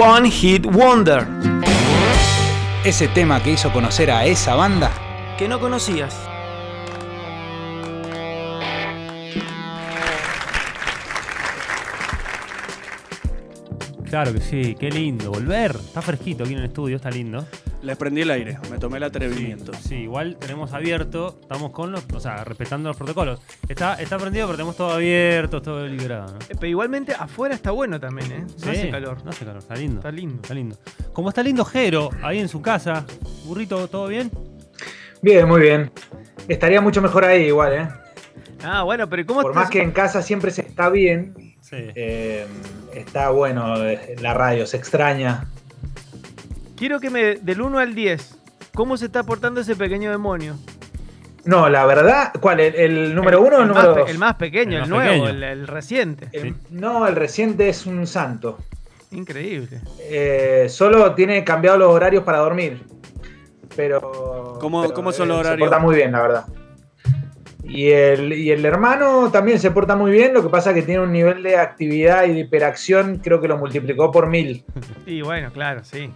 One Hit Wonder. Ese tema que hizo conocer a esa banda. Que no conocías. Claro que sí, qué lindo. Volver. Está fresquito aquí en el estudio, está lindo. Les prendí el aire, me tomé el atrevimiento. Sí, igual tenemos abierto, estamos con los, o sea, respetando los protocolos. Está, está prendido, pero tenemos todo abierto, todo liberado. ¿no? Eh, Pero igualmente afuera está bueno también, ¿eh? No Sí, hace calor. No hace calor, está lindo. Está lindo. Está lindo. Como está lindo Jero, ahí en su casa. Burrito, ¿todo bien? Bien, muy bien. Estaría mucho mejor ahí igual, ¿eh? Ah, bueno, pero ¿cómo Por estás? más que en casa siempre se está bien, Sí. eh, está bueno eh, la radio, se extraña. Quiero que me, del 1 al 10, ¿cómo se está portando ese pequeño demonio? No, la verdad, ¿cuál? ¿El, el número uno o el, el número dos? el más pequeño, El el, más nuevo, pequeño. el, el reciente. El- No, el reciente es un santo. Increíble. Eh, solo tiene cambiado los horarios para dormir. Pero. ¿Cómo- pero, cómo son los eh, horarios? Se porta muy bien, la verdad. Y el, y el hermano también se porta muy bien, lo que pasa es que tiene un nivel de actividad y de hiperacción, creo que lo multiplicó por mil. Y bueno, claro, sí.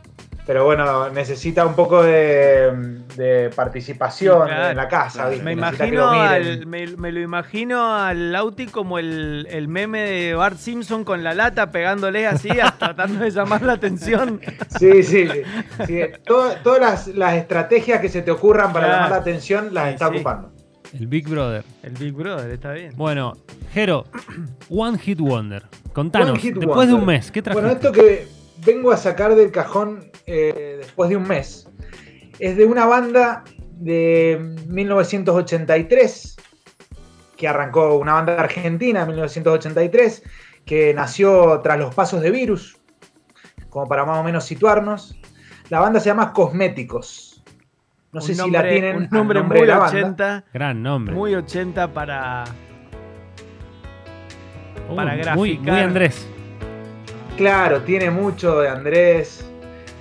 Pero bueno, necesita un poco de, de participación Claro. en la casa. Me imagino, lo al, me, me lo imagino al Lauti como el, el meme de Bart Simpson con la lata pegándole así, tratando de llamar la atención. Sí, sí. sí. Todo- todas las, las estrategias que se te ocurran para Claro. llamar la atención las Sí, está sí. ocupando. El Big Brother. El Big Brother, está bien. Bueno, Jero, One Hit Wonder. Contanos, One Hit después de un mes, ¿qué trajiste? Bueno, esto que vengo a sacar del cajón eh, después de un mes es de una banda de 1983 que arrancó una banda argentina en 1983 que nació tras los pasos de Virus, como para más o menos situarnos. La banda se llama Cosméticos. No sé si la tienen. Un nombre nombre muy de la banda. 80, Gran nombre. muy 80 para... Uh, para muy Andrés. Claro, tiene mucho de Andrés.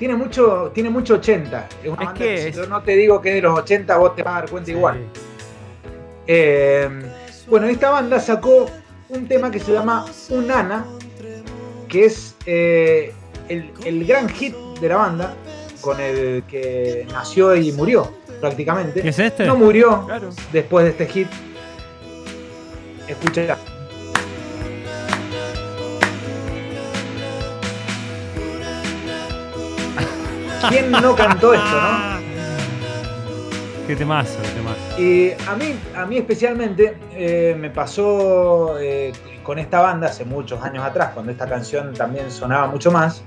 Tiene mucho, tiene mucho 80. Es, una Es banda que si yo no te digo que es de los 80, vos te vas a dar cuenta igual. Eh, bueno, esta banda sacó un tema que se llama Unana, que es eh, el, el gran hit de la banda, con el que nació y murió prácticamente. ¿Qué es este? No murió Claro. después de este hit. Escucha. ¿Quién no cantó esto, no? Qué temazo, qué temazo. Y a mí, a mí especialmente eh, me pasó eh, con esta banda hace muchos años atrás, cuando esta canción también sonaba mucho más,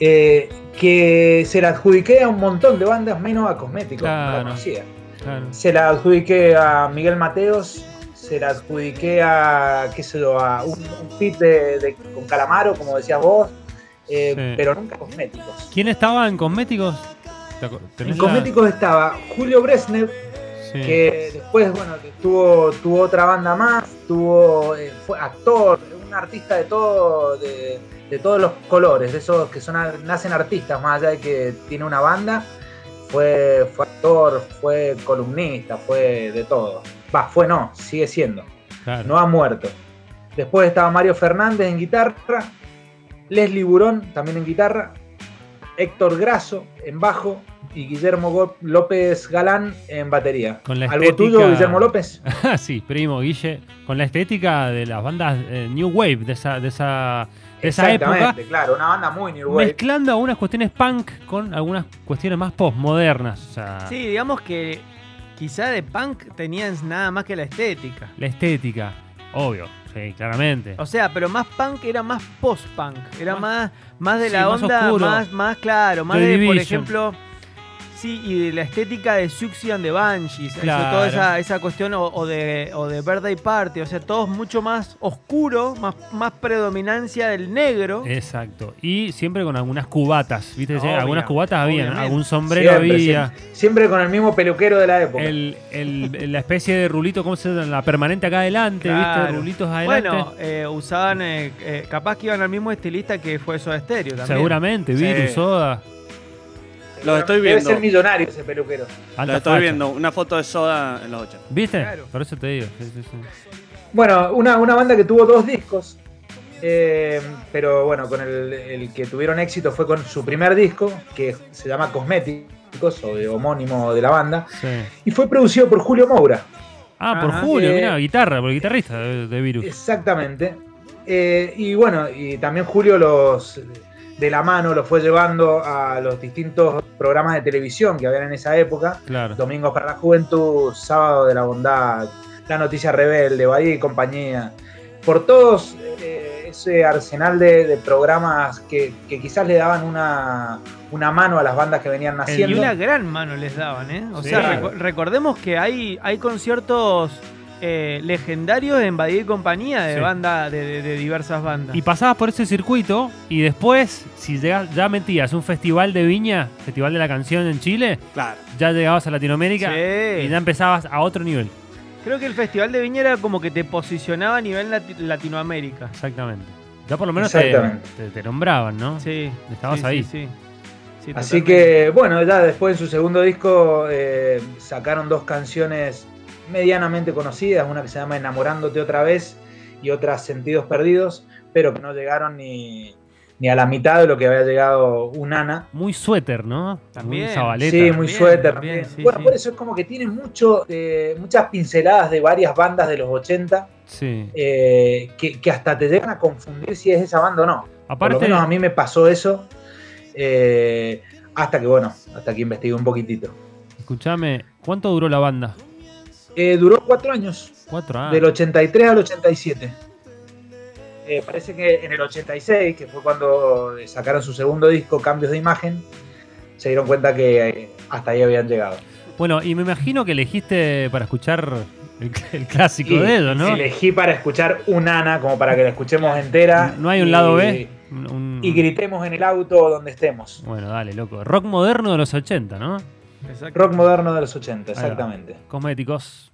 eh, que se la adjudiqué a un montón de bandas menos a Cosméticos, Claro. la conocía. Claro. Se la adjudiqué a Miguel Mateos, se la adjudiqué a, qué sé yo, a un, un de, de- con Calamaro, como decías vos, eh, Sí. pero nunca Cosméticos. ¿Quién estaba en Cosméticos? ¿Te acu- tenés En la- Cosméticos estaba Julio Bresnev, Sí. que después, bueno, tuvo, tuvo otra banda más, tuvo, eh, fue actor, un artista de todo, de, de todos los colores, de esos que son nacen artistas, más allá de que tiene una banda, fue, fue actor, fue columnista, fue de todo. Va, fue no, sigue siendo, Claro. no ha muerto. Después estaba Mario Fernández en guitarra, Leslie Burón también en guitarra, Héctor Grasso en bajo y Guillermo López Galán en batería. Con la ¿Algo estética- tuyo, Guillermo López? Sí, primo, Guille. Con la estética de las bandas eh, New Wave, de esa, de esa, de esa época. Exactamente, claro, una banda muy New Wave. Mezclando algunas cuestiones punk con algunas cuestiones más postmodernas. O sea, Sí, digamos que quizá de punk tenían nada más que la estética. la estética, obvio, sí, claramente. O sea, pero más punk era más post-punk. Era más, más de Sí, la onda, más, más claro, más de, por ejemplo. Sí, y de la estética de Suxy and the Banshees. eso, Claro. toda esa, esa cuestión, o, o de, o de Birthday Party. O sea, todo es mucho más oscuro, más, más predominancia del negro. Exacto. Y siempre con algunas cubatas, ¿viste? Obvio, algunas cubatas había, algún sombrero Siempre, había. siempre, siempre con el mismo peluquero de la época. El, el- la especie de rulito, ¿cómo se llama? La permanente acá adelante, Claro. ¿viste? Rulitos adelante. Bueno, eh, usaban, eh, eh, capaz que iban al mismo estilista que fue Soda Stereo también. Seguramente, Sí. Virus, Soda. Los estoy Debe viendo. ser millonario ese peluquero. alta Lo estoy facha. viendo, una foto de Soda en los 80. ¿Viste? Claro. Por eso te digo. sí, sí, sí. Bueno, una, una banda que tuvo dos discos Eh, pero bueno, con el, el que tuvieron éxito fue con su primer disco, que se llama Cosméticos, o de homónimo de la banda, Sí. y fue producido por Julio Moura. Ah, por Ajá. Julio, Eh, mirá, guitarra, por el guitarrista de, de Virus. Exactamente. Eh, y bueno, y también Julio los de la mano los fue llevando a los distintos programas de televisión que habían en esa época. Claro. Domingos para la Juventud, Sábado de la Bondad, La Noticia Rebelde, Bahía y compañía. Por todos eh, ese arsenal de, de programas que, que quizás le daban una, una mano a las bandas que venían Y naciendo. una gran mano les daban, ¿eh? O Sí. sea, Claro. recordemos que hay, hay conciertos eh, legendarios en Badía y compañía de Sí. banda, de, de- de diversas bandas. Y pasabas por ese circuito y después, si llegas- ya metías un festival de viña, festival de la canción en Chile, Claro. ya llegabas a Latinoamérica Sí. y ya empezabas a otro nivel. Creo que el Festival de Viña era como que te posicionaba a nivel lati- Latinoamérica. Exactamente. Ya por lo menos te, Exactamente. te- te nombraban, ¿no? Sí. Estabas sí, ahí. Sí, sí. Sí, Así que, bueno, ya después en su segundo disco eh, sacaron dos canciones medianamente conocidas, una que se llama Enamorándote otra vez y otra Sentidos Perdidos, pero que no llegaron ni, ni a la mitad de lo que había llegado Unana. Muy suéter, ¿no? También. Muy zabaleta. Sí, muy también, suéter. también, también. sí, bueno, sí. por eso es como que tiene mucho, eh, muchas pinceladas de varias bandas de los 80 Sí. eh, que, que hasta te llegan a confundir si es esa banda o no. Por lo menos a mí me pasó eso. eh, hasta que, bueno, hasta que investigué un poquitito. escúchame, ¿cuánto duró la banda? Eh, duró cuatro años, Cuatro años. del 83 al 87. Eh, parece que en el 86, que fue cuando sacaron su segundo disco, Cambios de Imagen, se dieron cuenta que eh, hasta ahí habían llegado. Bueno, y me imagino que elegiste para escuchar el, el clásico Y de ellos, ¿no? Elegí para escuchar un Ana, como para que la escuchemos entera. No hay un y- lado B. Un- un- Y gritemos en el auto donde estemos. Bueno, dale, loco. Rock moderno de los 80, ¿no? Exacto. Rock moderno de los 80, va. exactamente. Cosméticos.